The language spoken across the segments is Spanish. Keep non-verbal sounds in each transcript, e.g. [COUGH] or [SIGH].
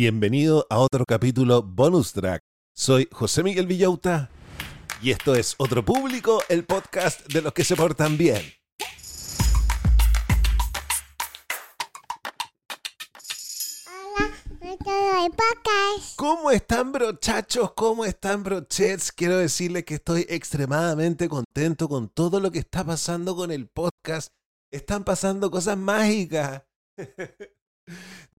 Bienvenido a otro capítulo bonus track. Soy José Miguel Villauta y esto es Otro Público, el podcast de los que se portan bien. ¿Cómo están brochachos? ¿Cómo están brochets? Quiero decirles que estoy extremadamente contento con todo lo que está pasando con el podcast. Están pasando cosas mágicas. [LAUGHS]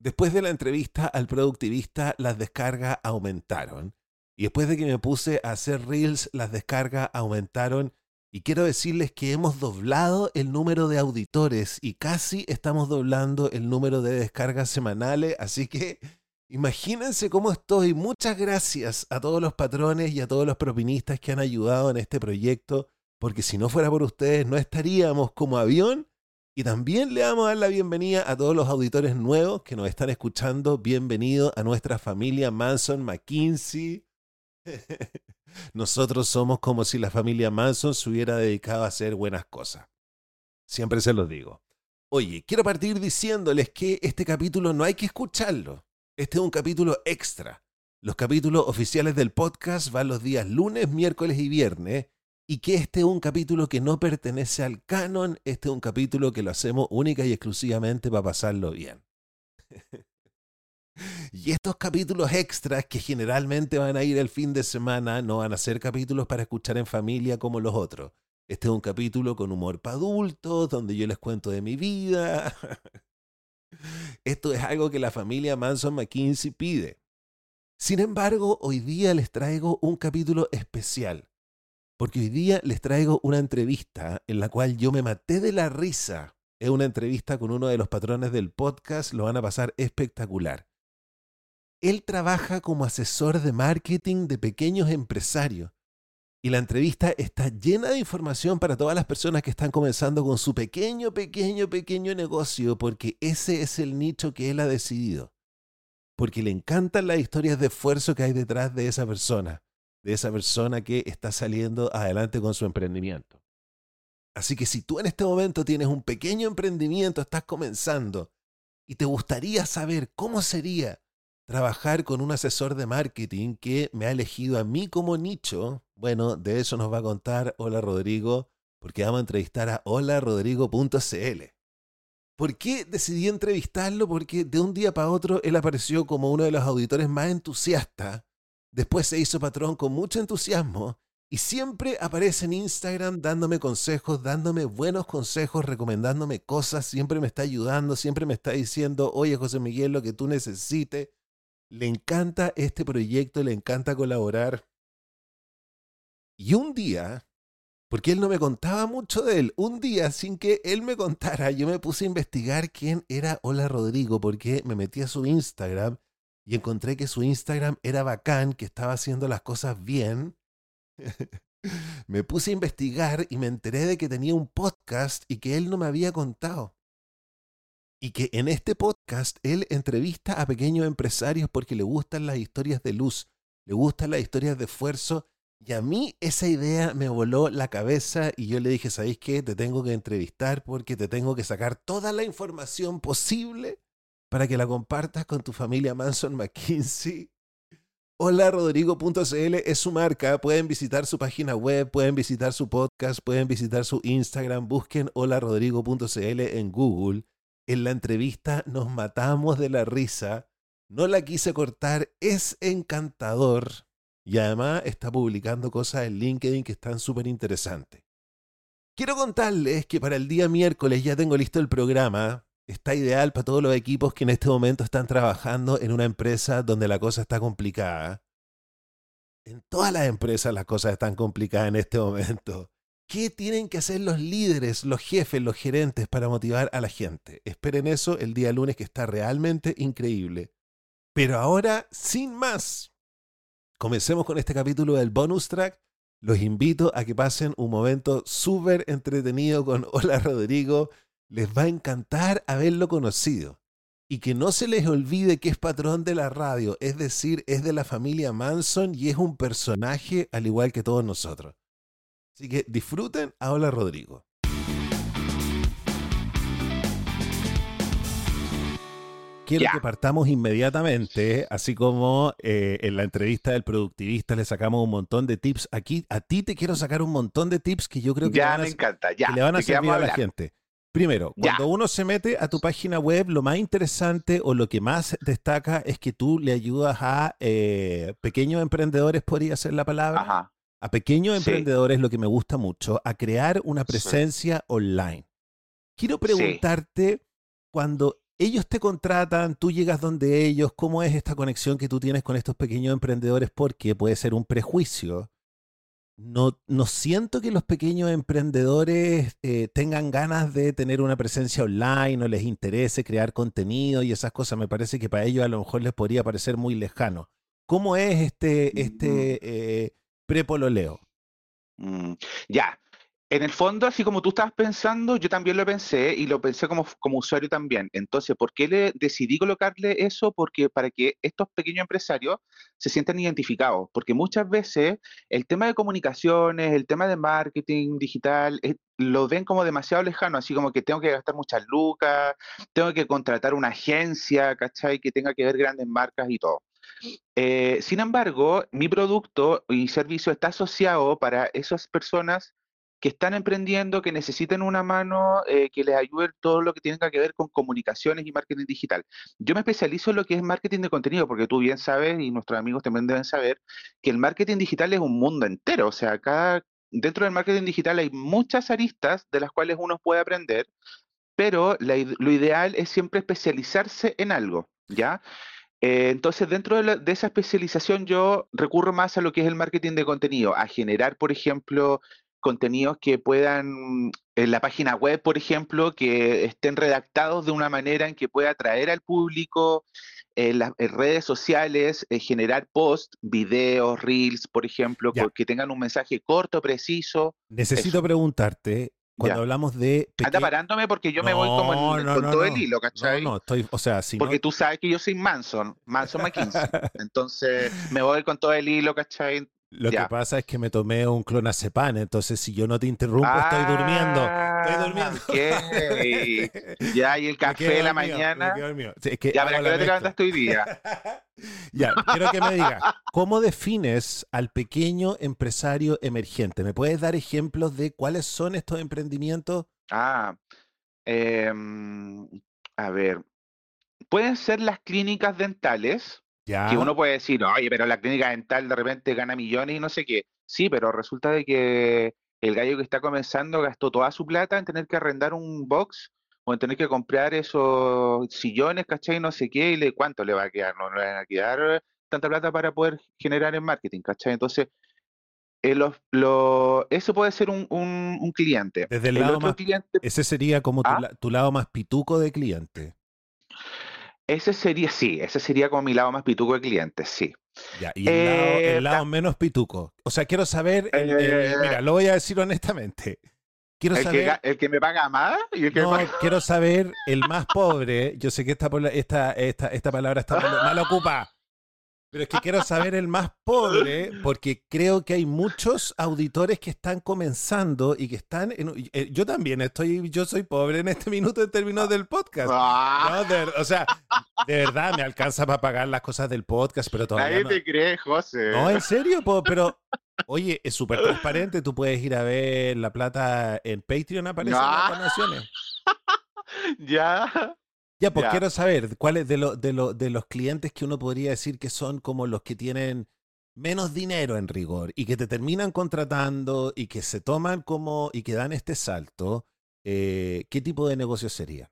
Después de la entrevista al productivista, las descargas aumentaron. Y después de que me puse a hacer reels, las descargas aumentaron. Y quiero decirles que hemos doblado el número de auditores y casi estamos doblando el número de descargas semanales. Así que imagínense cómo estoy. Muchas gracias a todos los patrones y a todos los propinistas que han ayudado en este proyecto. Porque si no fuera por ustedes, no estaríamos como avión y también le vamos a dar la bienvenida a todos los auditores nuevos que nos están escuchando. Bienvenido a nuestra familia Manson McKinsey. [LAUGHS] Nosotros somos como si la familia Manson se hubiera dedicado a hacer buenas cosas. Siempre se los digo. Oye, quiero partir diciéndoles que este capítulo no hay que escucharlo. Este es un capítulo extra. Los capítulos oficiales del podcast van los días lunes, miércoles y viernes y que este es un capítulo que no pertenece al canon, este es un capítulo que lo hacemos única y exclusivamente para pasarlo bien. [LAUGHS] y estos capítulos extras que generalmente van a ir el fin de semana no van a ser capítulos para escuchar en familia como los otros. Este es un capítulo con humor para adultos, donde yo les cuento de mi vida. [LAUGHS] Esto es algo que la familia Manson McKinsey pide. Sin embargo, hoy día les traigo un capítulo especial porque hoy día les traigo una entrevista en la cual yo me maté de la risa. Es una entrevista con uno de los patrones del podcast, lo van a pasar espectacular. Él trabaja como asesor de marketing de pequeños empresarios. Y la entrevista está llena de información para todas las personas que están comenzando con su pequeño, pequeño, pequeño negocio, porque ese es el nicho que él ha decidido. Porque le encantan las historias de esfuerzo que hay detrás de esa persona de esa persona que está saliendo adelante con su emprendimiento. Así que si tú en este momento tienes un pequeño emprendimiento, estás comenzando y te gustaría saber cómo sería trabajar con un asesor de marketing que me ha elegido a mí como nicho, bueno, de eso nos va a contar Hola Rodrigo, porque vamos a entrevistar a holarodrigo.cl. ¿Por qué decidí entrevistarlo? Porque de un día para otro él apareció como uno de los auditores más entusiastas Después se hizo patrón con mucho entusiasmo y siempre aparece en Instagram dándome consejos, dándome buenos consejos, recomendándome cosas, siempre me está ayudando, siempre me está diciendo, oye José Miguel, lo que tú necesites. Le encanta este proyecto, le encanta colaborar. Y un día, porque él no me contaba mucho de él, un día sin que él me contara, yo me puse a investigar quién era Hola Rodrigo, porque me metí a su Instagram y encontré que su Instagram era bacán, que estaba haciendo las cosas bien. [LAUGHS] me puse a investigar y me enteré de que tenía un podcast y que él no me había contado. Y que en este podcast él entrevista a pequeños empresarios porque le gustan las historias de luz, le gustan las historias de esfuerzo. Y a mí esa idea me voló la cabeza y yo le dije, ¿sabéis qué? Te tengo que entrevistar porque te tengo que sacar toda la información posible para que la compartas con tu familia Manson McKinsey. Hola Rodrigo.cl es su marca. Pueden visitar su página web, pueden visitar su podcast, pueden visitar su Instagram. Busquen Hola Rodrigo.cl en Google. En la entrevista nos matamos de la risa. No la quise cortar. Es encantador. Y además está publicando cosas en LinkedIn que están súper interesantes. Quiero contarles que para el día miércoles ya tengo listo el programa está ideal para todos los equipos que en este momento están trabajando en una empresa donde la cosa está complicada. En todas las empresas las cosas están complicadas en este momento. ¿Qué tienen que hacer los líderes, los jefes, los gerentes para motivar a la gente? Esperen eso el día lunes que está realmente increíble. Pero ahora, sin más, comencemos con este capítulo del bonus track. Los invito a que pasen un momento súper entretenido con [LAUGHS] Hola Rodrigo les va a encantar haberlo conocido. Y que no se les olvide que es patrón de la radio, es decir, es de la familia Manson y es un personaje al igual que todos nosotros. Así que disfruten a Hola Rodrigo. quiero que partamos inmediatamente, así como eh, en la entrevista del productivista le sacamos un montón de tips. Aquí a ti te quiero sacar un montón de tips que yo creo que, ya, van a, encanta, ya, le van a servir a, la gente. Primero, cuando uno se mete a tu página web, lo más interesante o lo que más destaca es que tú le ayudas a eh, pequeños emprendedores, podría ser la palabra. A pequeños emprendedores, lo que me gusta mucho, a crear una presencia online. Quiero preguntarte, cuando ellos te contratan, tú llegas donde ellos, ¿cómo es esta conexión que tú tienes con estos pequeños emprendedores? Porque puede ser un prejuicio. No, no siento que los pequeños emprendedores eh, tengan ganas de tener una presencia online o les interese crear contenido y esas cosas. Me parece que para ellos a lo mejor les podría parecer muy lejano. ¿Cómo es este, este eh, prepololeo? Mm, ya, en el fondo, así como tú estabas pensando, yo también lo pensé y lo pensé como, como usuario también. Entonces, ¿por qué le decidí colocarle eso? Porque para que estos pequeños empresarios se sientan identificados. Porque muchas veces el tema de comunicaciones, el tema de marketing digital, eh, lo ven como demasiado lejano, así como que tengo que gastar muchas lucas, tengo que contratar una agencia, ¿cachai? Que tenga que ver grandes marcas y todo. Eh, sin embargo, mi producto y servicio está asociado para esas personas que están emprendiendo, que necesiten una mano eh, que les ayude todo lo que tenga que ver con comunicaciones y marketing digital. Yo me especializo en lo que es marketing de contenido, porque tú bien sabes, y nuestros amigos también deben saber, que el marketing digital es un mundo entero. O sea, cada, dentro del marketing digital hay muchas aristas de las cuales uno puede aprender, pero lo ideal es siempre especializarse en algo, ¿ya? Eh, entonces, dentro de, de, esa especialización, yo recurro más a lo que es el marketing de contenido, a generar, por ejemplo, contenidos que puedan, en la página web, por ejemplo, que estén redactados de una manera en que pueda atraer al público, en las redes sociales, eh, generar posts, videos, reels, por ejemplo, que tengan un mensaje corto, preciso. Necesito preguntarte, cuando hablamos de. Anda parándome porque yo me voy como con todo el hilo, ¿cachai? No, estoy, o sea, si Porque tú sabes que yo soy Manson, Manson McKinsey. [LAUGHS] Entonces, me voy con todo el hilo, ¿cachai? Lo que pasa es que me tomé un clonazepam, entonces si yo no te interrumpo, estoy durmiendo. Estoy ah, durmiendo. [LAUGHS] Ya, y el café de la mañana. Es que ya, pero ¿qué te levantaste hoy día? [LAUGHS] ya, quiero que me digas, ¿cómo defines al pequeño empresario emergente? ¿Me puedes dar ejemplos de cuáles son estos emprendimientos? Ah, em, a ver, pueden ser las clínicas dentales que uno puede decir, oye, pero la clínica dental de repente gana millones y no sé qué. Sí, pero resulta de que el gallo que está comenzando gastó toda su plata en tener que arrendar un box o en tener que comprar esos sillones, ¿cachai? No sé qué, y le, ¿cuánto le va a quedar? No, le va a quedar tanta plata para poder generar en marketing, ¿cachai? Entonces, eh, eso puede ser un, un, cliente. Desde el, lado más, cliente, ese sería como tu, ¿Ah? tu, lado más pituco de cliente. Ese sería, sí, ese sería como mi lado más pituco de clientes, sí. Ya, y el, lado, eh, menos pituco. O sea, quiero saber, eh, mira, lo voy a decir honestamente. Quiero el, saber, que, el que me paga más y el que no, quiero saber el más pobre. Yo sé que esta, esta, esta, esta palabra está mal ocupada. Pero es que quiero saber el más pobre, porque creo que hay muchos auditores que están comenzando y que están. En, eh, yo también estoy, yo soy pobre en este minuto en términos del podcast. Ah. o sea, de verdad me alcanza para pagar las cosas del podcast, pero todavía. Nadie te cree, José. No, en serio, pero. Oye, es súper transparente. Tú puedes ir a ver la plata en Patreon, aparece las donaciones. [LAUGHS] ya. Ya, pues quiero saber cuáles de, de, de los clientes que uno podría decir que son como los que tienen menos dinero en rigor y que te terminan contratando y que se toman como y que dan este salto, eh, ¿qué tipo de negocio sería?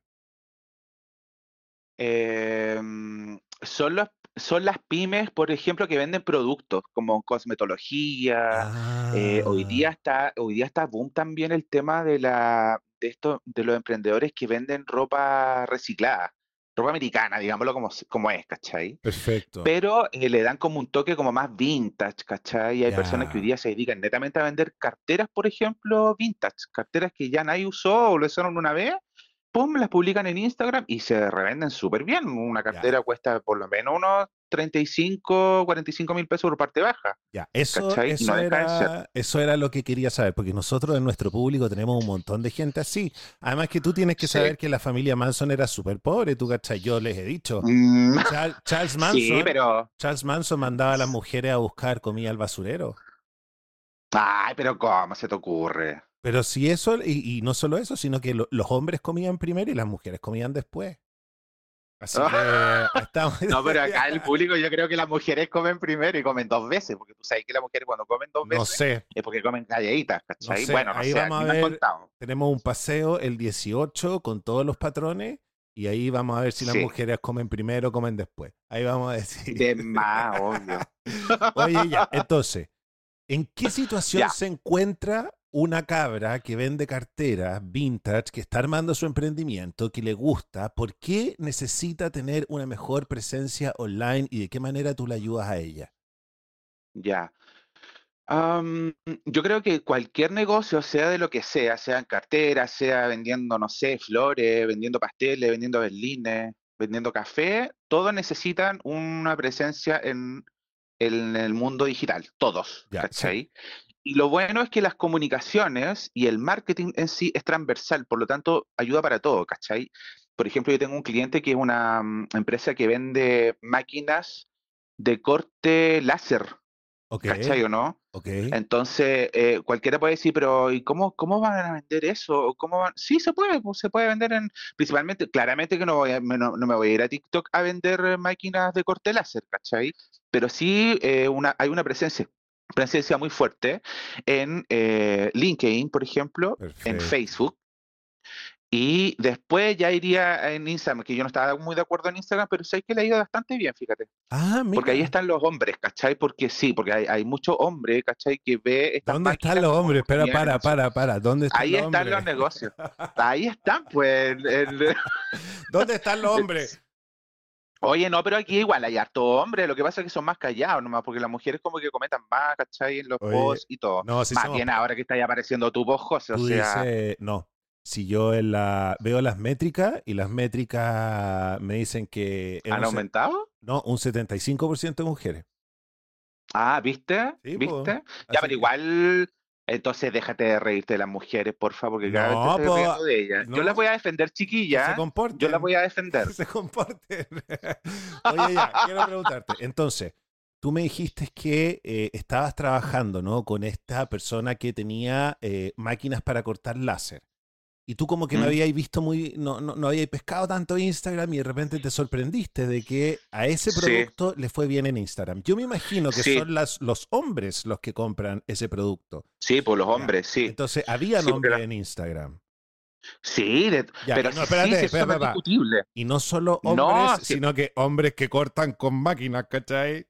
Em, son, los, son las pymes, por ejemplo, que venden productos como cosmetología. Eh, hoy, día ah. está, hoy día está boom también el tema de la, de esto, de los emprendedores que venden ropa reciclada, ropa americana, digámoslo como, como es, ¿cachai? Perfecto. Pero eh, le dan como un toque como más vintage, ¿cachai? Y hay personas que hoy día se dedican netamente a vender carteras, por ejemplo, vintage, carteras que ya nadie usó o lo usaron una vez, pum, las publican en Instagram y se revenden súper bien. Una cartera cuesta por lo menos unos 35, 45 mil pesos por parte baja. Ya, eso, eso, No era, eso era lo que quería saber, porque nosotros en nuestro público tenemos un montón de gente así. Además que tú tienes que Sí. saber que la familia Manson era súper pobre, tú, ¿cachai? Yo les he dicho. Mm, Char- Charles [LAUGHS] Manson, sí, pero. Charles Manson mandaba a las mujeres a buscar comida al basurero. Ay, pero ¿cómo se te ocurre? Pero si eso, y, y no solo eso, sino que lo- los hombres comían primero y las mujeres comían después. Así que [LAUGHS] estamos. No, pero acá el [LAUGHS] público yo creo que las mujeres comen primero y comen dos veces, porque tú sabes que las mujeres cuando comen dos No veces sé, es porque comen galletitas, ¿cachai? sé, bueno, no ahí sé, vamos a ver. contado. tenemos un paseo el 18 con todos los patrones y ahí vamos a ver si las Sí. mujeres comen primero o comen después. Ahí vamos a decir. De más, obvio. [LAUGHS] Oye, ya, entonces, ¿en qué situación Ya. se encuentra una cabra que vende carteras vintage, que está armando su emprendimiento, que le gusta? ¿Por qué necesita tener una mejor presencia online y de qué manera tú le ayudas a ella? Ya. Yo creo que cualquier negocio, sea de lo que sea, sea en cartera, sea vendiendo, no sé, flores, vendiendo pasteles, vendiendo berlines, vendiendo café, todos necesitan una presencia en, en el mundo digital, todos, Ya, sí. Y lo bueno es que las comunicaciones y el marketing en sí es transversal, por lo tanto, ayuda para todo, ¿cachai? Por ejemplo, yo tengo un cliente que es una mm, empresa que vende máquinas de corte láser, Ok, ¿cachai o no? ok. Entonces, eh, cualquiera puede decir, pero ¿y cómo, cómo van a vender eso? ¿O ¿Cómo van? Sí, se puede, pues, se puede vender en, principalmente, claramente que no, voy a- me- no, no me voy a ir a TikTok a vender eh, máquinas de corte láser, ¿cachai? Pero sí eh, una, hay una presencia, presencia muy fuerte en eh, LinkedIn, por ejemplo, en. Facebook. Y después ya iría en Instagram, que yo no estaba muy de acuerdo en Instagram, pero sé que le ha ido bastante bien, fíjate. Ah, Porque ahí están los hombres, ¿cachai? Porque sí, porque hay, hay muchos hombres, ¿cachai? Que ve estas ¿Dónde están los hombres? Espera, para, para, para. ¿Dónde están Ahí los están los negocios. Ahí están, pues. el- el- [LAUGHS] ¿Dónde están los [LAUGHS] hombres? Oye, no, pero aquí igual hay harto hombre, lo que pasa es que son más callados nomás, porque las mujeres como que comentan más, ¿cachai? En los Oye, posts y todo. No, si más somos bien ahora que está ahí apareciendo tu voz, José, o Tú sea, dices, no. Si yo en la, veo las métricas y las métricas me dicen que ¿han aumentado? no, un 75% de mujeres. Ah, ¿viste? Sí, po. ¿Viste? Así Ya, pero igual, entonces déjate de reírte de las mujeres, porfa, porque cada No, vez te po, de ellas. no. Yo las voy a defender, Que chiquilla. se comporten. Yo las voy a defender. que se comporten. [LAUGHS] [LAUGHS] Oye, ya, quiero preguntarte. Entonces, tú me dijiste que eh, estabas trabajando, ¿no? Con esta persona que tenía eh, máquinas para cortar láser. Y tú como que no Mm. habías visto muy, no, no, no habías pescado tanto Instagram y de repente te sorprendiste de que a ese Sí. producto le fue bien en Instagram. Yo me imagino que Sí. son las, los hombres los que compran ese producto. Sí, por los hombres, sí. Entonces, había Sí, hombres en Instagram. Sí, de- Ya, pero no, espérate, es espérate, papá. discutible. Y no solo hombres, sino que hombres que cortan con máquinas, ¿cachai?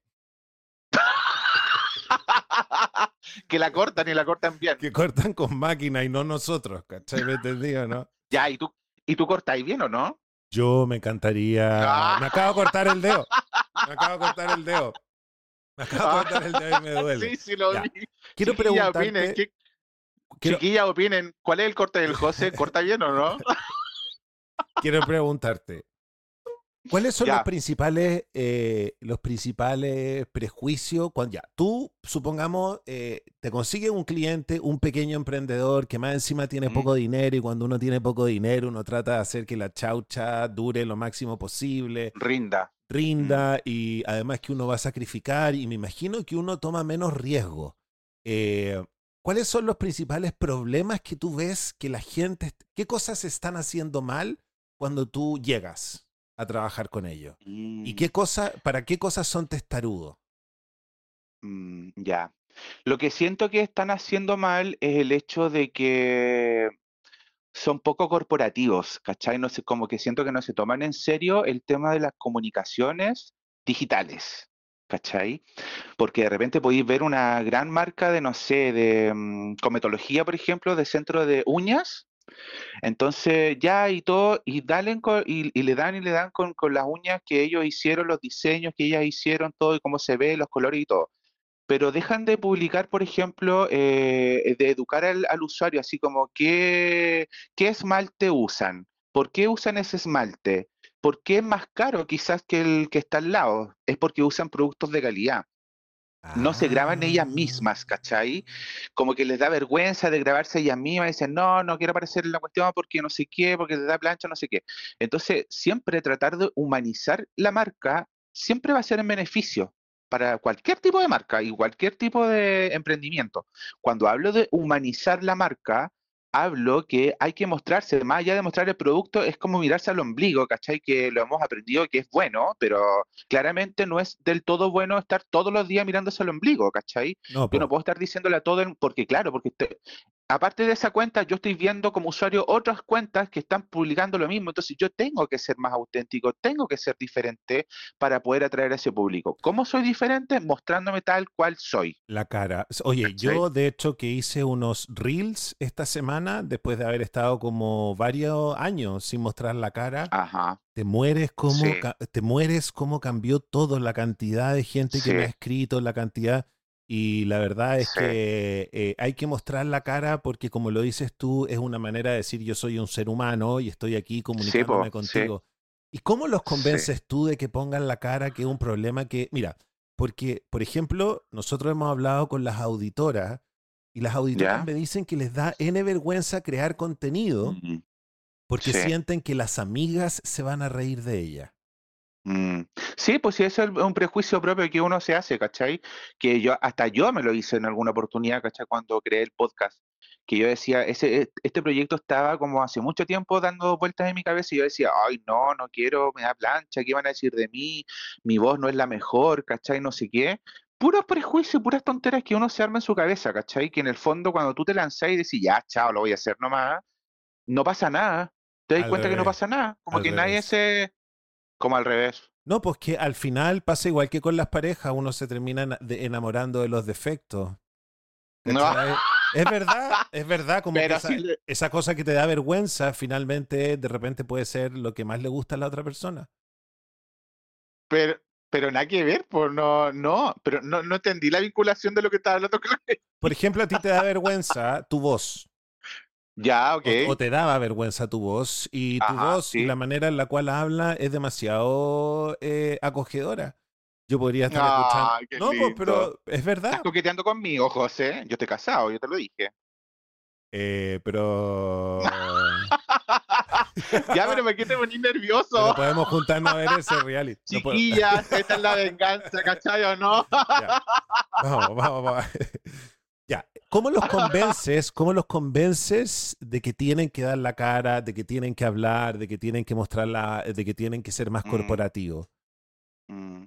Que la cortan y la cortan bien. Que cortan con máquina y no nosotros, ¿cachai? ¿Me entendí o no? Ya, ¿y tú, ¿y tú cortáis bien o no? Yo me encantaría. Ah. Me acabo de cortar el dedo. Me acabo de cortar el dedo. Me acabo de cortar el dedo y me duele. Sí, sí lo Ya. vi. Quiero Chiquilla, preguntarte. opinen, ¿qué- quiero, Chiquilla, opinen, ¿cuál es el corte del José? ¿Corta bien o no? [LAUGHS] quiero preguntarte. ¿Cuáles son Ya. los principales, eh, los principales prejuicios? Cuando ya, tú, supongamos, eh, te consigues un cliente, un pequeño emprendedor que más encima tiene Mm. poco dinero y cuando uno tiene poco dinero uno trata de hacer que la chaucha dure lo máximo posible, Rinda. rinda y además que uno va a sacrificar y me imagino que uno toma menos riesgo. Eh, ¿Cuáles son los principales problemas que tú ves que la gente, qué cosas están haciendo mal cuando tú llegas a trabajar con ellos? ¿Y Mm, qué cosa, para qué cosas son testarudos? mm, ya. Lo que siento que están haciendo mal es el hecho de que son poco corporativos, ¿cachai? No sé, como que siento que no se toman en serio el tema de las comunicaciones digitales, ¿cachai? Porque de repente podéis ver una gran marca de, no sé, de mm, cometología, por ejemplo, de centro de uñas. Entonces ya y todo, y, y le dan y le dan con, con las uñas que ellos hicieron, los diseños que ellas hicieron, todo y cómo se ve, los colores y todo pero dejan de publicar, por ejemplo, eh, de educar al, al usuario, así como qué, qué esmalte usan, por qué usan ese esmalte, ¿por qué es más caro quizás que el que está al lado? Es porque usan productos de calidad. No se graban ellas mismas, Ah. ¿cachai? Como que les da vergüenza de grabarse ellas mismas, dicen, no, no quiero aparecer en la cuestión porque no sé qué, porque les da plancha, no sé qué. Entonces, siempre tratar de humanizar la marca siempre va a ser en beneficio para cualquier tipo de marca y cualquier tipo de emprendimiento. Cuando hablo de humanizar la marca, hablo que hay que mostrarse, más allá de mostrar el producto, es como mirarse al ombligo, ¿cachai? Que lo hemos aprendido que es bueno, pero claramente no es del todo bueno estar todos los días mirándose al ombligo, ¿cachai? No, Yo no puedo estar diciéndole a todo, el- porque claro, porque te- aparte de esa cuenta, yo estoy viendo como usuario otras cuentas que están publicando lo mismo, entonces yo tengo que ser más auténtico, tengo que ser diferente para poder atraer a ese público. ¿Cómo soy diferente? Mostrándome tal cual soy. La cara. Oye, ¿Cachai? yo de hecho que hice unos reels esta semana, después de haber estado como varios años sin mostrar la cara, Ajá, te mueres como, Sí. te mueres como cambió todo, la cantidad de gente que me ha Sí. escrito, la cantidad. Y la verdad es Sí. que eh, hay que mostrar la cara porque como lo dices tú, es una manera de decir yo soy un ser humano y estoy aquí comunicándome po, sí. contigo. ¿Y cómo los convences tú de que pongan la cara que es un problema que, mira, porque, por ejemplo, nosotros hemos hablado con las auditoras y las auditoras ¿Ya? me dicen que les da N vergüenza crear contenido Mm, porque sienten que las amigas se van a reír de ella. Mm. Sí, pues sí, eso es un prejuicio propio que uno se hace, ¿cachai? Que yo, hasta yo me lo hice en alguna oportunidad, ¿cachai? Cuando creé el podcast, que yo decía, ese, e- este proyecto estaba como hace mucho tiempo dando vueltas en mi cabeza y yo decía, ay, no, no quiero, me da plancha, ¿qué van a decir de mí? Mi voz no es la mejor, ¿cachai? No sé qué. Puros prejuicios, puras tonteras que uno se arma en su cabeza, ¿cachai? Que en el fondo cuando tú te lanzás y decís, ya, chao, lo voy a hacer nomás, no pasa nada. Te das Al cuenta que no pasa nada, como al que nadie se... Como al revés. No, pues que al final pasa igual que con las parejas, uno se termina enamorando de los defectos. No. Es verdad, [LAUGHS] es verdad, como que esa, sí le- esa cosa que te da vergüenza, finalmente de repente puede ser lo que más le gusta a la otra persona. Pero, pero nada que ver, pues no, no, pero no, no entendí la vinculación de lo que estaba hablando. Por ejemplo, a ti te da vergüenza tu voz, Ya, ok. o, o te daba vergüenza tu voz, y tu Ajá, voz y sí. la manera en la cual habla es demasiado eh, acogedora. Yo podría estar escuchando. No, pues, pero es verdad. Estás coqueteando conmigo, José. Yo estoy casado, yo te lo dije. Eh, [LAUGHS] pero. ya, pero me quedé muy [LAUGHS] pero nervioso. podemos juntarnos a ver ese reality. No Chiquillas, esta es la venganza, ¿cachai o no? [LAUGHS] Ya. Vamos, vamos, vamos. ¿Cómo los [LAUGHS] convences? ¿Cómo los convences de que tienen que dar la cara, de que tienen que hablar, de que tienen que mostrar la, de que tienen que ser más Mm. corporativos? Mm.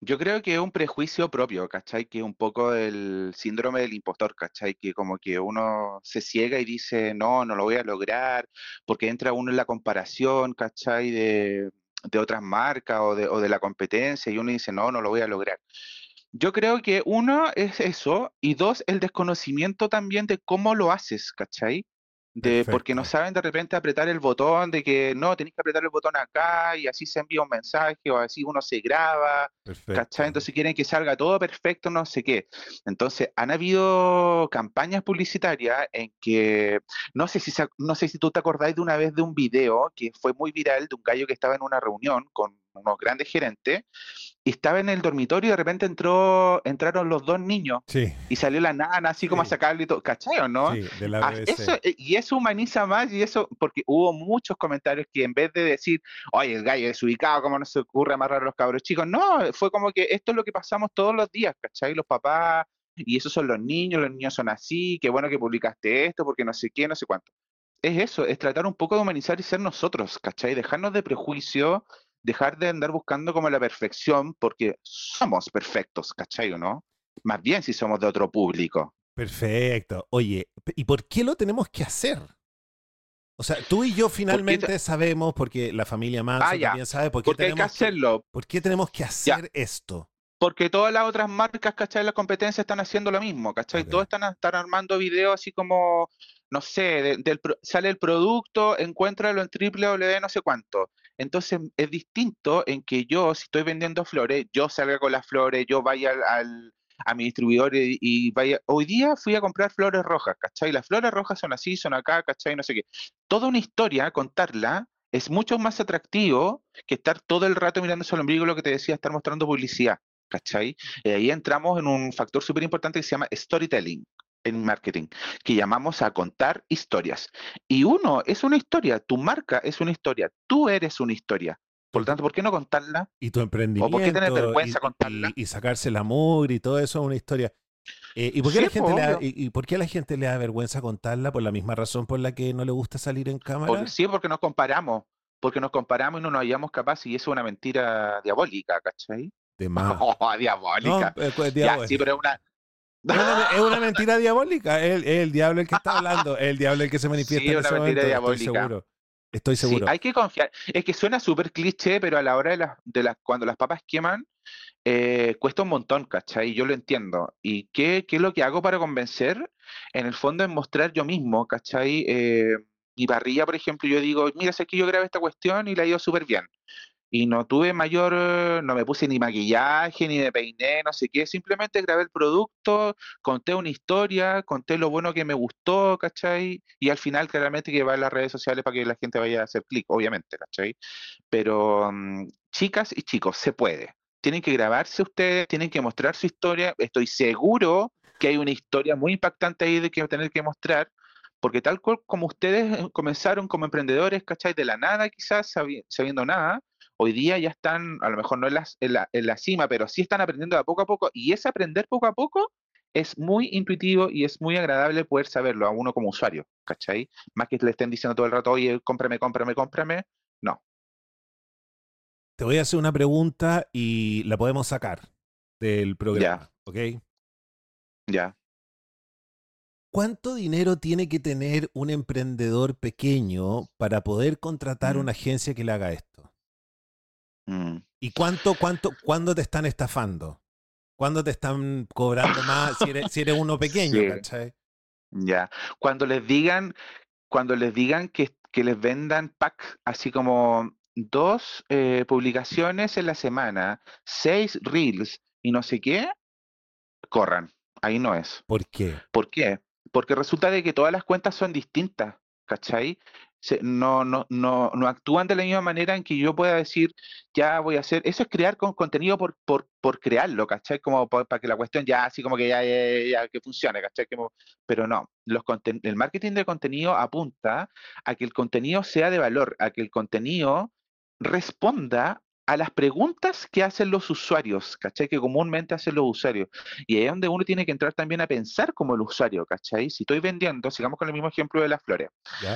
Yo creo que es un prejuicio propio, ¿cachai? Que es un poco el síndrome del impostor, ¿cachai? Que como que uno se ciega y dice, no, no lo voy a lograr, porque entra uno en la comparación, ¿cachai? De, de otras marcas o de, o de la competencia y uno dice, no, no lo voy a lograr. Yo creo que uno es eso y dos, el desconocimiento también de cómo lo haces, ¿cachai? De, porque no saben de repente apretar el botón, de que no, tenéis que apretar el botón acá y así se envía un mensaje o así uno se graba, Perfecto. ¿cachai? Entonces quieren que salga todo perfecto, no sé qué. Entonces han habido campañas publicitarias en que, no sé si, no sé si tú te acordáis de una vez de un video que fue muy viral de un gallo que estaba en una reunión con unos grandes gerentes y estaba en el dormitorio y de repente entró, entraron los dos niños Sí, y salió la nana así como a Sí. sacarle y todo, ¿cachai o no? sí, de la Ah, BBC. Eso, eh, y eso humaniza más y eso, porque hubo muchos comentarios que en vez de decir, oye, el gallo desubicado, ¿cómo no se ocurre amarrar a los cabros chicos? No, fue como que esto es lo que pasamos todos los días, ¿cachai? Los papás, y esos son los niños, los niños son así, qué bueno que publicaste esto, porque no sé qué, no sé cuánto. Es eso, es tratar un poco de humanizar y ser nosotros, ¿cachai? Dejarnos de prejuicio, dejar de andar buscando como la perfección, porque somos perfectos, ¿cachai o no? Más bien si somos de otro público. Perfecto. Oye, ¿y por qué lo tenemos que hacer? O sea, tú y yo finalmente sabemos, porque la familia Manson Ah, también sabe, por qué, Porque hay que tenemos que, hacerlo, por qué tenemos que hacer esto. Porque todas las otras marcas, ¿cachai? La competencia están haciendo lo mismo, ¿cachai? Todos están, están armando videos así como, no sé, de- del, sale el producto, encuéntralo en www, no sé cuánto. Entonces es distinto en que yo, si estoy vendiendo flores, yo salga con las flores, yo vaya al, al- a mi distribuidor y, y vaya. Hoy día fui a comprar flores rojas, ¿cachai? Las flores rojas son así, son acá, ¿cachai? No sé qué. Toda una historia, contarla es mucho más atractivo que estar todo el rato mirando el ombligo, lo que te decía, estar mostrando publicidad, ¿cachai? Y ahí entramos en un factor súper importante que se llama storytelling en marketing, que llamamos a contar historias. Y uno es una historia, tu marca es una historia, tú eres una historia. Por lo tanto, ¿por qué no contarla? Y tu emprendimiento. ¿O por qué tener vergüenza y, contarla? Y, sacarse el amor y todo eso es una historia. Eh, ¿y, por qué la gente le da, y, por qué a la gente le da vergüenza contarla? ¿Por la misma razón por la que no le gusta salir en cámara? sí, porque nos comparamos. Porque nos comparamos y no nos hallamos capaces y eso es una mentira diabólica, ¿cachai? De [LAUGHS] más. Oh, diabólica. No, pues, ya, sí, pero es una, es una, mentira diabólica. Es el, diablo el que está hablando, es el diablo el que se [LAUGHS] manifiesta sí, en una mentira diabólica. Estoy seguro. Estoy seguro. hay que confiar. Es que suena súper cliché, pero a la hora de las, de las cuando las papas queman, eh, cuesta un montón, ¿cachai? Yo lo entiendo. ¿Y qué, qué, es lo que hago para convencer? En el fondo es mostrar yo mismo, ¿cachai? Eh, mi parrilla, por ejemplo, yo digo, mira, sé que yo grabé esta cuestión y la he ido súper bien y no tuve mayor, no me puse ni maquillaje, ni me peiné, no sé qué, simplemente grabé el producto, conté una historia, conté lo bueno que me gustó, ¿cachai? Y al final claramente que va a las redes sociales para que la gente vaya a hacer clic, obviamente, ¿cachai? Pero mm, chicas y chicos, se puede. Tienen que grabarse ustedes, tienen que mostrar su historia. Estoy seguro que hay una historia muy impactante ahí de que tener que mostrar, porque tal cual como ustedes comenzaron como emprendedores, ¿cachai? De la nada quizás, sabiendo nada, hoy día ya están, a lo mejor no en la, en la, cima, pero sí están aprendiendo de poco a poco y ese aprender poco a poco es muy intuitivo y es muy agradable poder saberlo a uno como usuario, ¿cachai? Más que le estén diciendo todo el rato, oye, cómprame, cómprame, cómprame, no. Te voy a hacer una pregunta y la podemos sacar del programa, ¿ok? Ya. ¿Cuánto dinero tiene que tener un emprendedor pequeño para poder contratar mm. una agencia que le haga esto? Mm. ¿Y cuánto, cuánto, cuándo te están estafando? ¿Cuándo te están cobrando más si eres, si eres uno [LAUGHS] pequeño, Ya. Cuando les digan, cuando les digan que, que les vendan pack, así como dos eh, publicaciones en la semana, seis reels y no sé qué, corran. Ahí no es. ¿Por qué? ¿Por qué? Porque resulta de que todas las cuentas son distintas, ¿cachai? No, no, no, no actúan de la misma manera en que yo pueda decir, ya voy a hacer, eso es crear con contenido por, por, por crearlo, ¿cachai? Como para que la cuestión ya así como que ya, ya, que funcione, ¿cachai? pero no, los el marketing de contenido apunta a que el contenido sea de valor, a que el contenido responda a las preguntas que hacen los usuarios, ¿cachai? Que comúnmente hacen los usuarios. Y ahí es donde uno tiene que entrar también a pensar como el usuario, ¿cachai? Si estoy vendiendo, sigamos con el mismo ejemplo de las flores.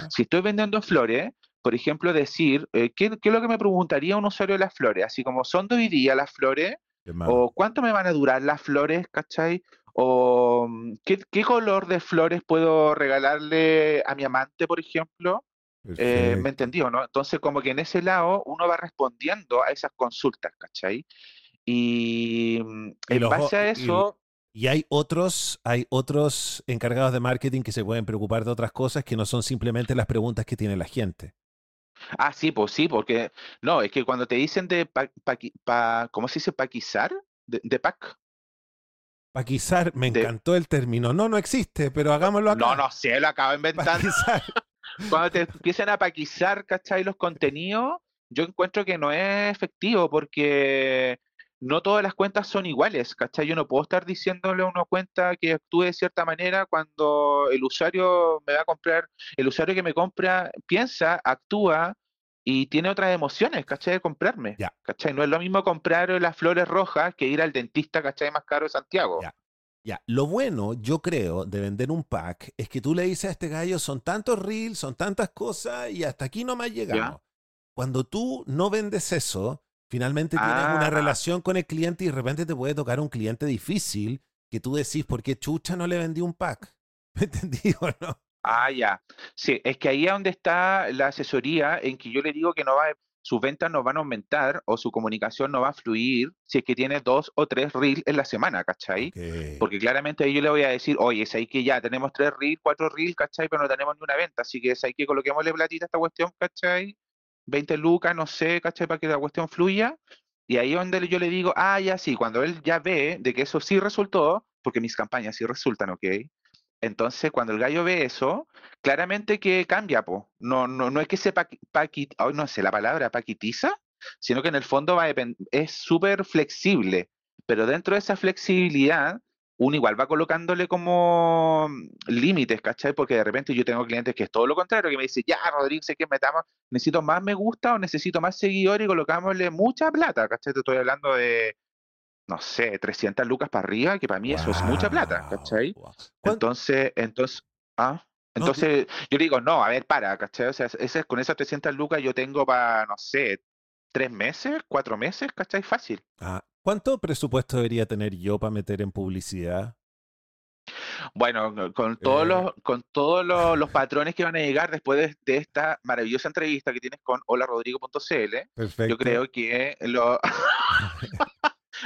Si estoy vendiendo flores, por ejemplo, decir, eh, ¿qué, es lo que me preguntaría un usuario de las flores? Así como, ¿son de hoy día las flores? ¿O cuánto me van a durar las flores, ¿cachai? ¿O mm, ¿qué, qué color de flores puedo regalarle a mi amante, por ejemplo? Eh, ¿Me entendió, no? Entonces, como que en ese lado uno va respondiendo a esas consultas, ¿cachai? Y mm, en base a eso... Y, hay otros, hay otros encargados de marketing que se pueden preocupar de otras cosas que no son simplemente las preguntas que tiene la gente. Ah, sí, pues sí, porque no, es que cuando te dicen de pa, ¿cómo se dice? Paquizar, de, de pack. Paquizar, me encantó el término. No, no existe, pero hagámoslo acá. No, no sé, lo acabo de inventar. Cuando te empiezan a paquizar, ¿cachai? Los contenidos, yo encuentro que no es efectivo porque no todas las cuentas son iguales, ¿cachai? Yo no puedo estar diciéndole a una cuenta que actúe de cierta manera cuando el usuario me va a comprar, el usuario que me compra piensa, actúa y tiene otras emociones, ¿cachai? De comprarme, ¿cachai? No es lo mismo comprar las flores rojas que ir al dentista, ¿cachai? Más caro de Santiago. Ya, lo bueno, yo creo, de vender un pack es que tú le dices a este gallo, son tantos reels, son tantas cosas y hasta aquí no más llegamos. Cuando tú no vendes eso, finalmente tienes una ah. relación con el cliente y de repente te puede tocar un cliente difícil que tú decís, ¿por qué chucha no le vendí un pack? [LAUGHS] ¿Me entendí o no? Ah, ya. Sí, es que ahí es donde está la asesoría en que yo le digo que no va, sus ventas no van a aumentar o su comunicación no va a fluir si es que tiene dos o tres reels en la semana, ¿cachai? Porque claramente ahí yo le voy a decir, oye, es ahí que ya tenemos tres reels, cuatro reels, ¿cachai? Pero no tenemos ni una venta, así que es ahí que coloquémosle platita a esta cuestión, ¿cachai? 20 lucas, no sé, ¿cachai? Para que la cuestión fluya. Y ahí donde yo le digo, ah, ya sí, cuando él ya ve de que eso sí resultó, porque mis campañas sí resultan, ¿ok? Entonces, cuando el gallo ve eso, claramente que cambia, po. No, no, no es que se paquit, no sé la palabra, paquitiza, sino que en el fondo va es súper flexible. Pero dentro de esa flexibilidad, uno igual va colocándole como límites, ¿cachai? Porque de repente yo tengo clientes que es todo lo contrario, que me dicen, ya, Rodrigo, sé que metamos, necesito más me gusta o necesito más seguidores y colocámosle mucha plata, ¿cachai? Te estoy hablando de, no sé, 300 lucas para arriba, que para mí eso es mucha plata, ¿cachai? Entonces, entonces, ah, entonces yo digo, no, a ver, para, ¿cachai? O sea, ese, con esas 300 lucas yo tengo para, no sé, tres meses, cuatro meses, ¿cachai? Fácil. Ah, ¿Cuánto presupuesto debería tener yo para meter en publicidad? Bueno, con todos, eh. los, con todos los, patrones que van a llegar después de, esta maravillosa entrevista que tienes con holarodrigo.cl, yo creo que lo... [LAUGHS]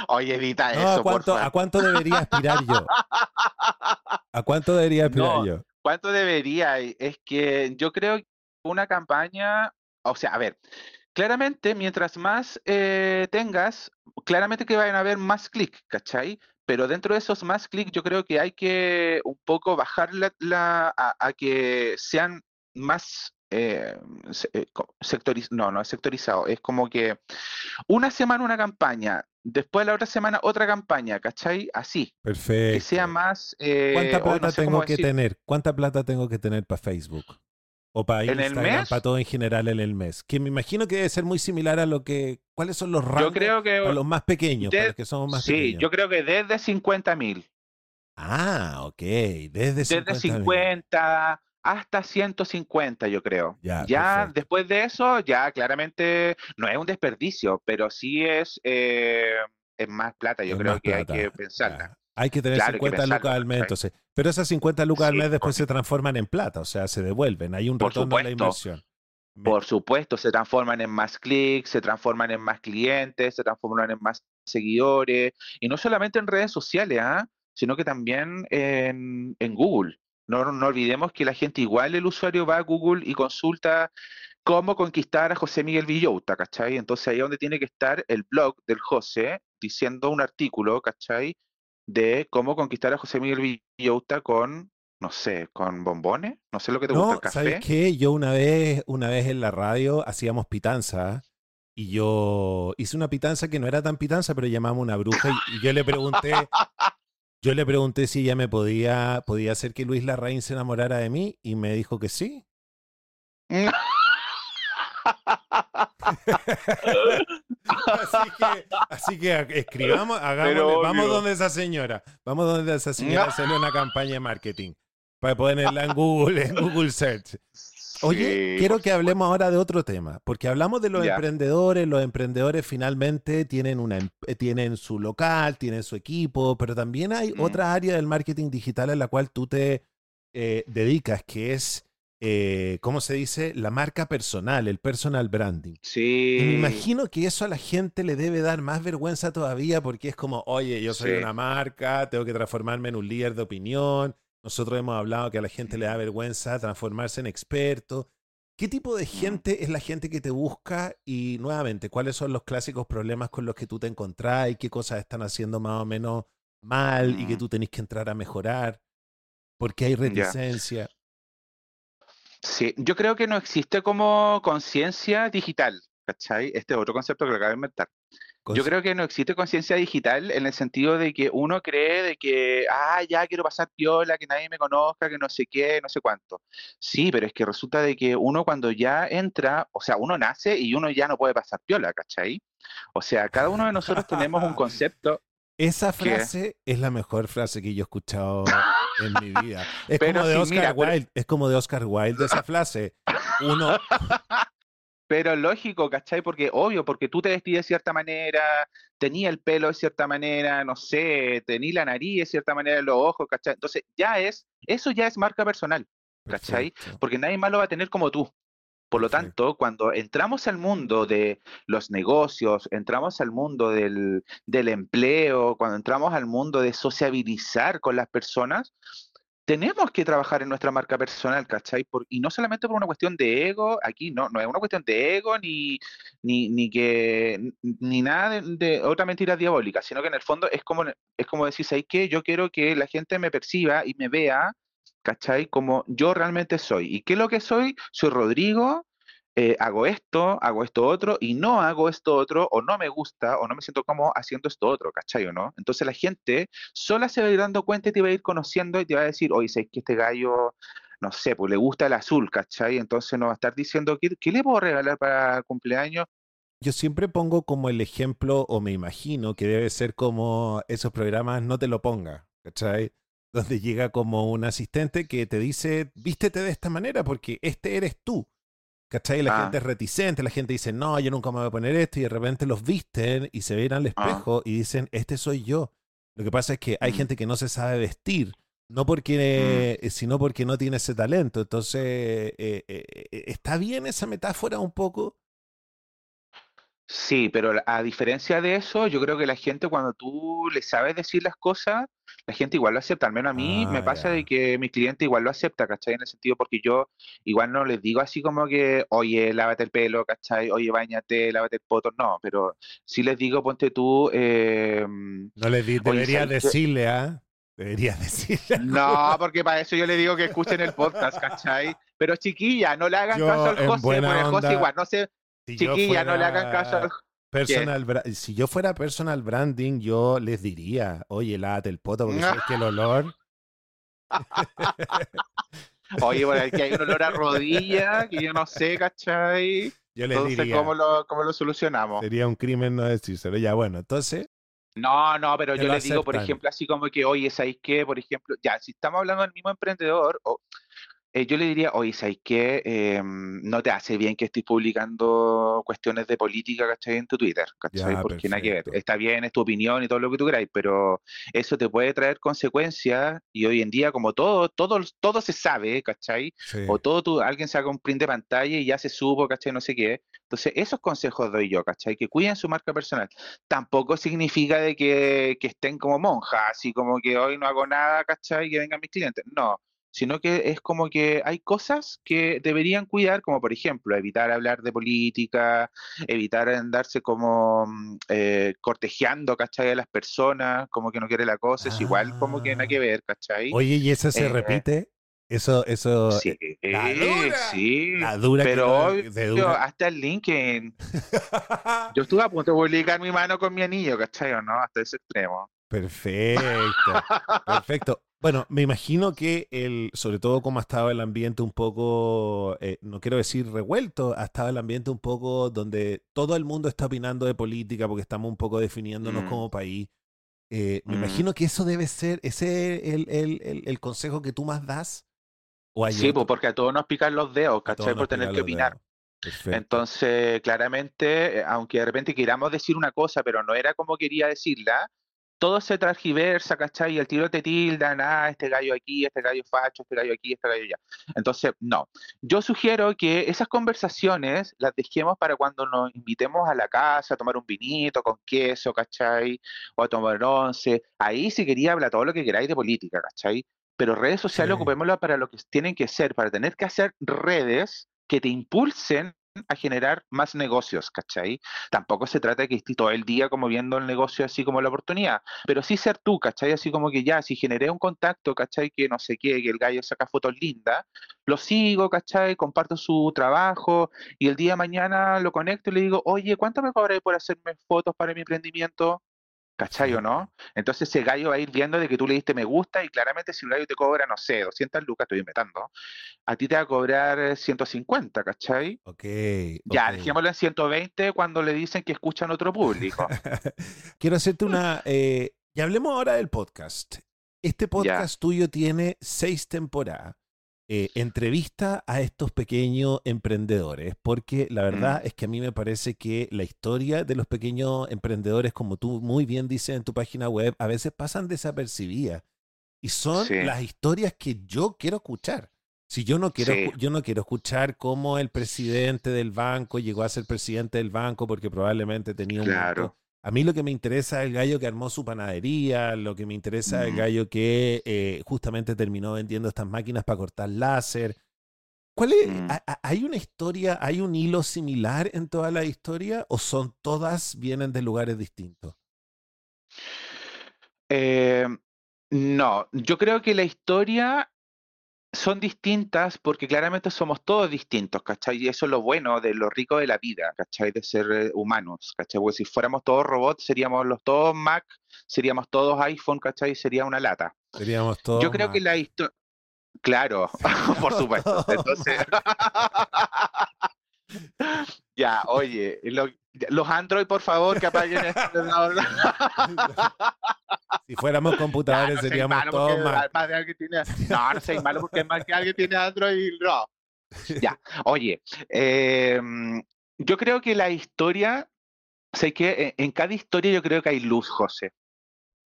Oye, edita eso, ¿a cuánto, ¿A cuánto debería aspirar yo? ¿A cuánto debería [LAUGHS] aspirar yo? ¿Cuánto debería? Es que yo creo que una campaña, o sea, a ver, claramente, mientras más eh, tengas, claramente que vayan a haber más clics, ¿cachai? Pero dentro de esos más clics, yo creo que hay que un poco bajar la, a, que sean más eh, eh sectorizados. No, no es sectorizado. Es como que una semana una campaña, después de la otra semana otra campaña, ¿cachai? Así. Perfecto. Que sea más. Eh, ¿Cuánta plata tengo que tener? ¿Cuánta plata tengo que tener para Facebook? O para Instagram, para todo en general en el mes. Que me imagino que debe ser muy similar a lo que. ¿Cuáles son los rangos creo que, para los más pequeños? para los que somos más sí, yo creo que desde 50 mil. Ah, ok. Desde 50, desde 50 hasta 150, yo creo. Ya, después de eso, ya claramente no es un desperdicio, pero sí es, eh, es más plata. Yo creo que hay que pensarla. Hay que tener 50 lucas al mes, entonces. Pero esas 50 lucas al mes después se transforman en plata, o sea, se devuelven. Hay un retorno a la inversión. Por supuesto, se transforman en más clics, se transforman en más clientes, se transforman en más seguidores, y no solamente en redes sociales, ¿ah? sino que también en, Google. No, no, olvidemos que la gente, igual el usuario va a Google y consulta cómo conquistar a José Miguel Villota, ¿cachai? Entonces ahí es donde tiene que estar el blog del José diciendo un artículo, ¿cachai? de cómo conquistar a José Miguel Villota con, no sé, con bombones, no sé lo que te gusta el café. ¿Sabes qué? Yo una vez, una vez en la radio hacíamos pitanza y yo hice una pitanza que no era tan pitanza, pero llamamos una bruja y, yo le pregunté, [LAUGHS] yo le pregunté si ella me podía, podía hacer que Luis Larraín se enamorara de mí y me dijo que sí. [LAUGHS] así, que, escribamos, hagamos, vamos donde esa señora, vamos donde esa señora hacerle una [LAUGHS] campaña de marketing para ponerla en Google, en Google Search. Oye, quiero que hablemos ahora de otro tema, porque hablamos de los emprendedores, los emprendedores finalmente tienen, una, em, eh, tienen su local, tienen su equipo, pero también hay mm. otra área del marketing digital en la cual tú te eh, dedicas, que es eh, ¿cómo se dice? La marca personal, el personal branding. Sí. Y me imagino que eso a la gente le debe dar más vergüenza todavía porque es como, oye, yo soy una marca, tengo que transformarme en un líder de opinión. Nosotros hemos hablado que a la gente le da vergüenza transformarse en experto. ¿Qué tipo de gente es la gente que te busca? Y nuevamente, ¿cuáles son los clásicos problemas con los que tú te encontrás y qué cosas están haciendo más o menos mal y que tú tenés que entrar a mejorar? ¿Por qué hay reticencia? Sí, yo creo que no existe como conciencia digital, ¿cachai? Este es otro concepto que lo acabo de inventar. Yo creo que no existe conciencia digital en el sentido de que uno cree de que, ah, ya quiero pasar piola, que nadie me conozca, que no sé qué, no sé cuánto. Sí, pero es que resulta de que uno cuando ya entra, o sea, uno nace y uno ya no puede pasar piola, ¿cachai? O sea, cada uno de nosotros tenemos un concepto. [LAUGHS] Esa frase es la mejor frase que yo he escuchado [LAUGHS] en mi vida. Es como de Oscar Wilde, es como de Oscar Wilde esa frase. Uno. [LAUGHS] Pero lógico, ¿cachai? Porque obvio, porque tú te vestís de cierta manera, tenía el pelo de cierta manera, no sé, tenía la nariz de cierta manera, los ojos, ¿cachai? Entonces ya es, eso ya es marca personal, ¿cachai? Porque nadie más lo va a tener como tú. Por lo tanto, cuando entramos al mundo de los negocios, entramos al mundo del, empleo, cuando entramos al mundo de sociabilizar con las personas, tenemos que trabajar en nuestra marca personal, ¿cachai? y no solamente por una cuestión de ego, aquí no, no es una cuestión de ego ni, ni, que ni nada de, otra mentira diabólica, sino que en el fondo es como, es como decir, ¿sabes qué? Yo quiero que la gente me perciba y me vea ¿cachai? Como yo realmente soy. ¿Y qué es lo que soy? Soy Rodrigo, eh, hago esto, hago esto otro, y no hago esto otro, o no me gusta, o no me siento como haciendo esto otro, ¿cachai o no? Entonces la gente sola se va a ir dando cuenta y te va a ir conociendo y te va a decir, oye, ¿sabes que este gallo, no sé, pues le gusta el azul, ¿cachai? Entonces no va a estar diciendo, ¿qué, qué le puedo regalar para cumpleaños? Yo siempre pongo como el ejemplo, o me imagino que debe ser como esos programas No te lo ponga, ¿cachai? Donde llega como un asistente que te dice, vístete de esta manera porque este eres tú. ¿Cachai? La Ah. gente es reticente, la gente dice, no, yo nunca me voy a poner esto, y de repente los visten y se ven al espejo y dicen, este soy yo. Lo que pasa es que hay Mm. gente que no se sabe vestir, no porque, eh, sino porque no tiene ese talento. Entonces, eh, eh, ¿está bien esa metáfora un poco? Sí, pero a diferencia de eso, yo creo que la gente cuando tú le sabes decir las cosas, la gente igual lo acepta. Al menos a mí me Ah, pasa ya. de que mi cliente igual lo acepta, ¿cachai? En el sentido porque yo igual no les digo así como que, oye, lávate el pelo, ¿cachai? Oye, bañate, lávate el poto. No, pero sí les digo, ponte tú, eh, No le di, Oye, deberías ¿sabes qué? decirle, ¿ah? Deberías [LAUGHS] decirle. no, porque para eso yo le digo que escuchen el podcast, ¿cachai? Pero chiquilla, no le hagan Yo, caso al en José, buena porque el José onda, igual, no sé, Si chiquilla, no le hagan caso al Personal si yo fuera personal branding, yo les diría, oye, lávate el poto porque sabes que el olor. [LAUGHS] Oye, bueno, aquí hay un olor a rodilla que yo no sé, ¿cachai? Yo les Entonces, diría, ¿cómo lo, cómo lo solucionamos? sería un crimen no decírselo. Ya, bueno, entonces, No, no, pero yo le digo, por ejemplo, así como que, oye, ¿sabéis qué? Por ejemplo, ya, si estamos hablando del mismo emprendedor, o, eh, yo le diría, oye, ¿sabéis qué? Em, no te hace bien que estés publicando cuestiones de política, ¿cachai? En tu Twitter, ¿cachai? Ya, Porque nada que ver. Está bien, es tu opinión y todo lo que tú queráis, pero eso te puede traer consecuencias y hoy en día, como todo, todo, todo se sabe, ¿cachai? sí. O todo tú, alguien saca un print de pantalla y ya se supo, ¿cachai? No sé qué. Entonces, esos consejos doy yo, ¿cachai? Que cuiden su marca personal. Tampoco significa de que, que estén como monjas, así como que hoy no hago nada, ¿cachai? Que vengan mis clientes. No, sino que es como que hay cosas que deberían cuidar, como por ejemplo, evitar hablar de política, evitar andarse como mm, eh, cortejeando, ¿cachai? A las personas, como que no quiere la cosa, es igual como que nada que Ah. ver, ¿cachai? Oye, ¿y eso se Eh, repite? Eso, eso, Sí, la dura, sí. la dura que Pero no- dura. hasta el LinkedIn. [LAUGHS] Yo estuve a punto de publicar mi mano con mi anillo, ¿cachai o no? Hasta ese extremo. Perfecto, perfecto. Bueno, me imagino que el, sobre todo como ha estado el ambiente un poco, eh, no quiero decir revuelto, ha estado el ambiente un poco donde todo el mundo está opinando de política porque estamos un poco definiéndonos Mm. como país. Eh, me Mm. imagino que eso debe ser, ese es el, el- el- el consejo que tú más das. ¿O Sí, otro? pues porque a todos nos pican los dedos, ¿cachai? Por tener que opinar. Entonces, claramente, eh, aunque de repente queramos decir una cosa, pero no era como quería decirla, todo se transgiversa, ¿cachai? Y el tiro te tildan, ah, este gallo aquí, este gallo facho, este gallo aquí, este gallo allá. Entonces, no. Yo sugiero que esas conversaciones las dejemos para cuando nos invitemos a la casa a tomar un vinito con queso, ¿cachai? O a tomar once. Ahí sí quería hablar todo lo que queráis de política, ¿cachai? Pero redes sociales Sí. ocupémoslas para lo que tienen que ser, para tener que hacer redes que te impulsen a generar más negocios, ¿cachai? Tampoco se trata de que estés todo el día como viendo el negocio así como la oportunidad, pero sí ser tú, ¿cachai? Así como que ya, si generé un contacto, ¿cachai? Que no sé qué, que el gallo saca fotos lindas, lo sigo, ¿cachai? Comparto su trabajo y el día de mañana lo conecto y le digo, oye, ¿cuánto me cobré por hacerme fotos para mi emprendimiento? ¿Cachai o no? Entonces ese gallo va a ir viendo de que tú le diste me gusta y claramente si un gallo te cobra, no sé, 200 lucas, estoy inventando, a ti te va a cobrar eh, 150, ¿cachai? Ok. Ya, ok. dejémoslo en 120 cuando le dicen que escuchan otro público. [LAUGHS] Quiero hacerte una. eh, y hablemos ahora del podcast. Este podcast tuyo tiene seis temporadas. Eh, entrevista a estos pequeños emprendedores, porque la verdad Mm. es que a mí me parece que la historia de los pequeños emprendedores, como tú muy bien dices en tu página web, a veces pasan desapercibidas y son Sí. las historias que yo quiero escuchar. Si yo no quiero, Sí. yo no quiero escuchar cómo el presidente del banco llegó a ser presidente del banco porque probablemente tenía un Claro. banco. A mí lo que me interesa es el gallo que armó su panadería, lo que me interesa es el gallo que eh, justamente terminó vendiendo estas máquinas para cortar láser. ¿Cuál es? Mm. ha- ha- ¿Hay una historia, hay un hilo similar en toda la historia o son todas vienen de lugares distintos? Eh, no, yo creo que la historia son distintas porque claramente somos todos distintos, ¿cachai? Y eso es lo bueno de lo rico de la vida, ¿cachai? De ser eh, humanos, ¿cachai? Porque si fuéramos todos robots, seríamos los todos Mac, seríamos todos iPhone, ¿cachai? Sería una lata. Seríamos todos. Yo creo que la historia... Claro, [LAUGHS] por supuesto. Entonces... ya, oye, los Android, por favor, que apaguen esto. [LAUGHS] Si fuéramos computadores seríamos todos más. no, no sé, malo porque más que alguien tiene Android, no. Ya, oye, em, yo creo que la historia, sé que en, cada historia yo creo que hay luz, José.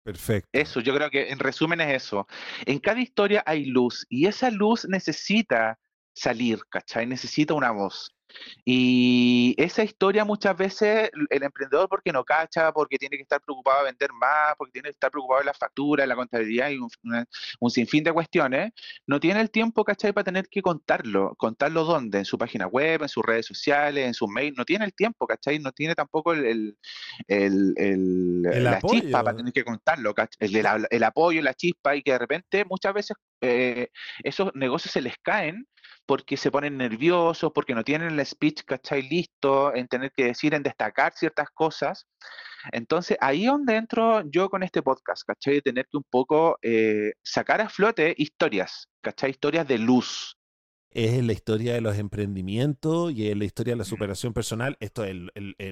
Perfecto. Eso, yo creo que en resumen es eso. En cada historia hay luz y esa luz necesita salir, ¿cachai? Necesita una voz. Y esa historia muchas veces el emprendedor porque no cacha, porque tiene que estar preocupado de vender más, porque tiene que estar preocupado de la factura, de la contabilidad y un, sinfín de cuestiones, no tiene el tiempo, ¿cachai? Para tener que contarlo. ¿Contarlo dónde? En su página web, en sus redes sociales, en sus mails. No tiene el tiempo, ¿cachai? No tiene tampoco el, la chispa para tener que contarlo, el, el, apoyo, la chispa y que de repente muchas veces eh, esos negocios se les caen porque se ponen nerviosos, porque no tienen el speech, ¿cachai? Listo, en tener que decir, en destacar ciertas cosas. Entonces, ahí es donde entro yo con este podcast, ¿cachai? De tener que un poco eh, sacar a flote historias, ¿cachai? Historias de luz. Es la historia de los emprendimientos y es la historia de la superación personal. Esto es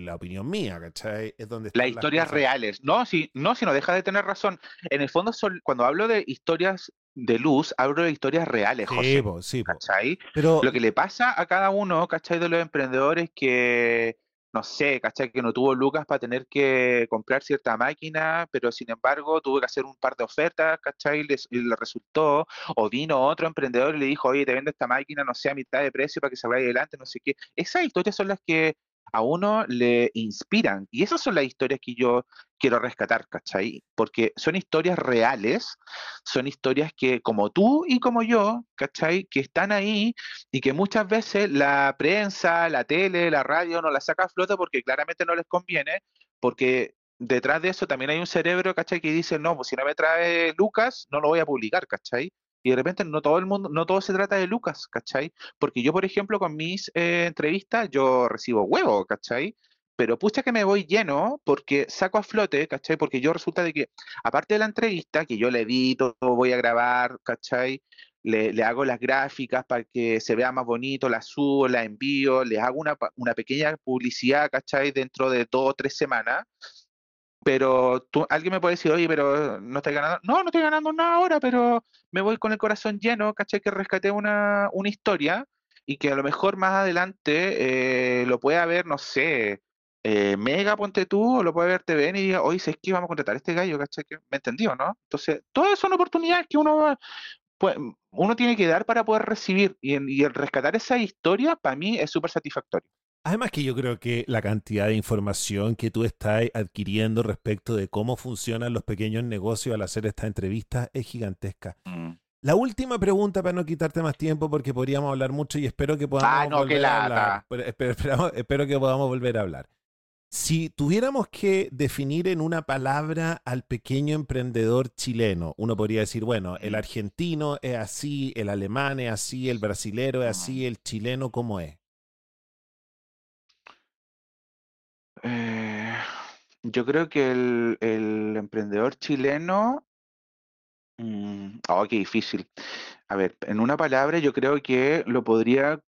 la opinión mía, ¿cachai? Es donde las historias reales. No, si no, si no deja de tener razón. En el fondo, son, cuando hablo de historias de luz, hablo de historias reales, José. Sí, ¿cachai? Pero... Lo que le pasa a cada uno, ¿cachai? De los emprendedores que, no sé, ¿cachai? Que no tuvo lucas para tener que comprar cierta máquina, pero sin embargo tuvo que hacer un par de ofertas, ¿cachai? Y le, resultó, o vino otro emprendedor y le dijo, oye, te vendo esta máquina, no sé, a mitad de precio para que se vaya adelante, no sé qué. Esas historias son las que a uno le inspiran. Y esas son las historias que yo quiero rescatar, ¿cachai? Porque son historias reales, son historias que como tú y como yo, ¿cachai? Que están ahí y que muchas veces la prensa, la tele, la radio no la saca a flota porque claramente no les conviene, porque detrás de eso también hay un cerebro, ¿cachai? Que dice, no, pues si no me trae Lucas, no lo voy a publicar, ¿cachai? Y de repente no todo el mundo, no todo se trata de Lucas, ¿cachai? Porque yo, por ejemplo, con mis eh, entrevistas, yo recibo huevo, ¿cachai? Pero pucha que me voy lleno porque saco a flote, ¿cachai? Porque yo resulta de que, aparte de la entrevista, que yo le edito, voy a grabar, ¿cachai? Le, hago las gráficas para que se vea más bonito, las subo, las envío, les hago una, una pequeña publicidad, ¿cachai? Dentro de dos o tres semanas, pero tú, alguien me puede decir, oye, pero no estoy ganando. No, no estoy ganando nada ahora, pero me voy con el corazón lleno, caché que rescaté una, una historia y que a lo mejor más adelante eh, lo pueda ver, no sé, eh, Mega, ponte tú, o lo puede ver TVN y diga, oye, es que vamos a contratar a este gallo, caché que me entendió, ¿no? Entonces, todas son oportunidades que uno, pues, uno tiene que dar para poder recibir y, y el rescatar esa historia, para mí, es súper satisfactorio. Además que yo creo que la cantidad de información que tú estás adquiriendo respecto de cómo funcionan los pequeños negocios al hacer esta entrevista es gigantesca. Mm. La última pregunta para no quitarte más tiempo porque podríamos hablar mucho y espero que podamos ah, volver a hablar. espero que podamos volver a hablar. Si tuviéramos que definir en una palabra al pequeño emprendedor chileno, uno podría decir, bueno, el argentino es así, el alemán es así, el brasilero es así, el chileno cómo es. Eh, yo creo que el, emprendedor chileno. Mm, oh, qué difícil. A ver, en una palabra, yo creo que lo podría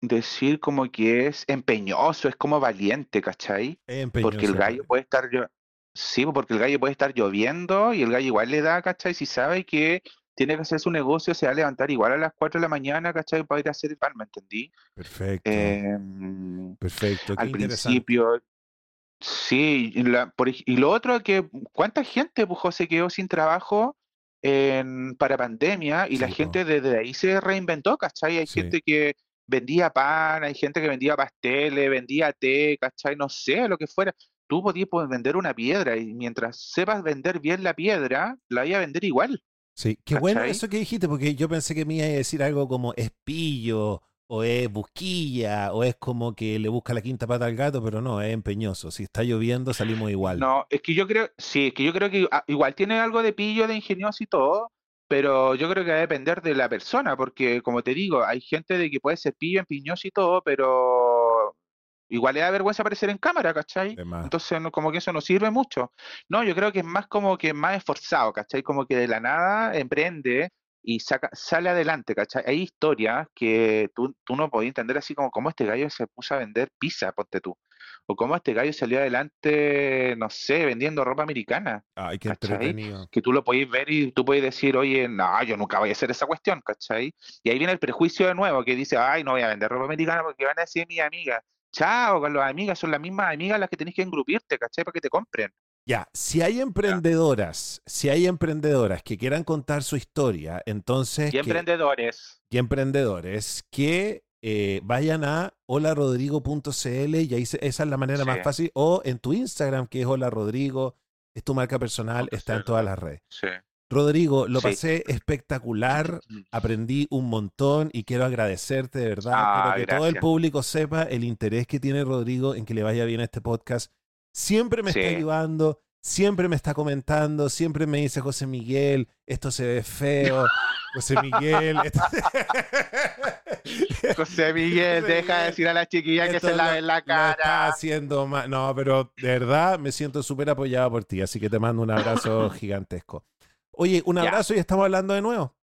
decir como que es empeñoso, es como valiente, ¿cachai? Porque el gallo puede estar. Yo... Sí, porque el gallo puede estar lloviendo y el gallo igual le da, ¿cachai? Si sabe que tiene que hacer su negocio, se va a levantar igual a las 4 de la mañana, ¿cachai? Para ir a hacer el pan, ¿me entendí? Perfecto. Em, Perfecto. al principio, Sí, y, la, por, y lo otro que, ¿cuánta gente, pues, se quedó sin trabajo en, para pandemia y la gente desde ahí se reinventó, ¿cachai? Hay gente que vendía pan, hay gente que vendía pasteles, vendía té, ¿cachai? No sé, lo que fuera. Tú podías vender una piedra y mientras sepas vender bien la piedra, la iba a vender igual. Sí, qué bueno eso que dijiste, porque yo pensé que me iba a decir algo como espillo o es busquilla, o es como que le busca la quinta pata al gato, pero no, es empeñoso. Si está lloviendo, salimos igual. No, es que yo creo, sí, es que yo creo que ah, igual tiene algo de pillo, de ingenioso y todo, pero yo creo que va a depender de la persona, porque como te digo, hay gente de que puede ser pillo, empiñoso y todo, pero igual le da vergüenza aparecer en cámara, ¿cachai? Entonces, como que eso no sirve mucho. No, yo creo que es más como que más esforzado, ¿cachai? Como que de la nada emprende y saca, sale adelante, ¿cachai? Hay historias que tú, tú no podías entender así como cómo este gallo se puso a vender pizza, ponte tú. O cómo este gallo salió adelante, no sé, vendiendo ropa americana. Ay, qué entretenido. Que tú lo podéis ver y tú podéis decir, oye, no, yo nunca voy a hacer esa cuestión, ¿cachai? Y ahí viene el prejuicio de nuevo, que dice, ay, no voy a vender ropa americana porque van a decir mi amiga. Chao, con las amigas, son las mismas amigas las que tenés que engrupirte, ¿cachai? Para que te compren. Ya, si hay emprendedoras, si hay emprendedoras que quieran contar su historia, entonces... Y emprendedores. Y emprendedores que eh, vayan a holarodrigo.cl y ahí esa es la manera más fácil. O en tu Instagram, que es Hola Rodrigo, es tu marca personal, está en todas las redes. Sí. Rodrigo, lo pasé espectacular, [CLEARS THROAT] aprendí un montón y quiero agradecerte de verdad. Ah, quiero que todo el público sepa el interés que tiene Rodrigo en que le vaya bien este podcast siempre me está ayudando, siempre me está comentando, siempre me dice José Miguel, esto se ve feo. José Miguel. [LAUGHS] José Miguel, deja de decir a la chiquilla que se lave la cara. está haciendo mal. No, pero de verdad me siento súper apoyado por ti, así que te mando un abrazo [LAUGHS] gigantesco. Oye, un abrazo y estamos hablando de nuevo.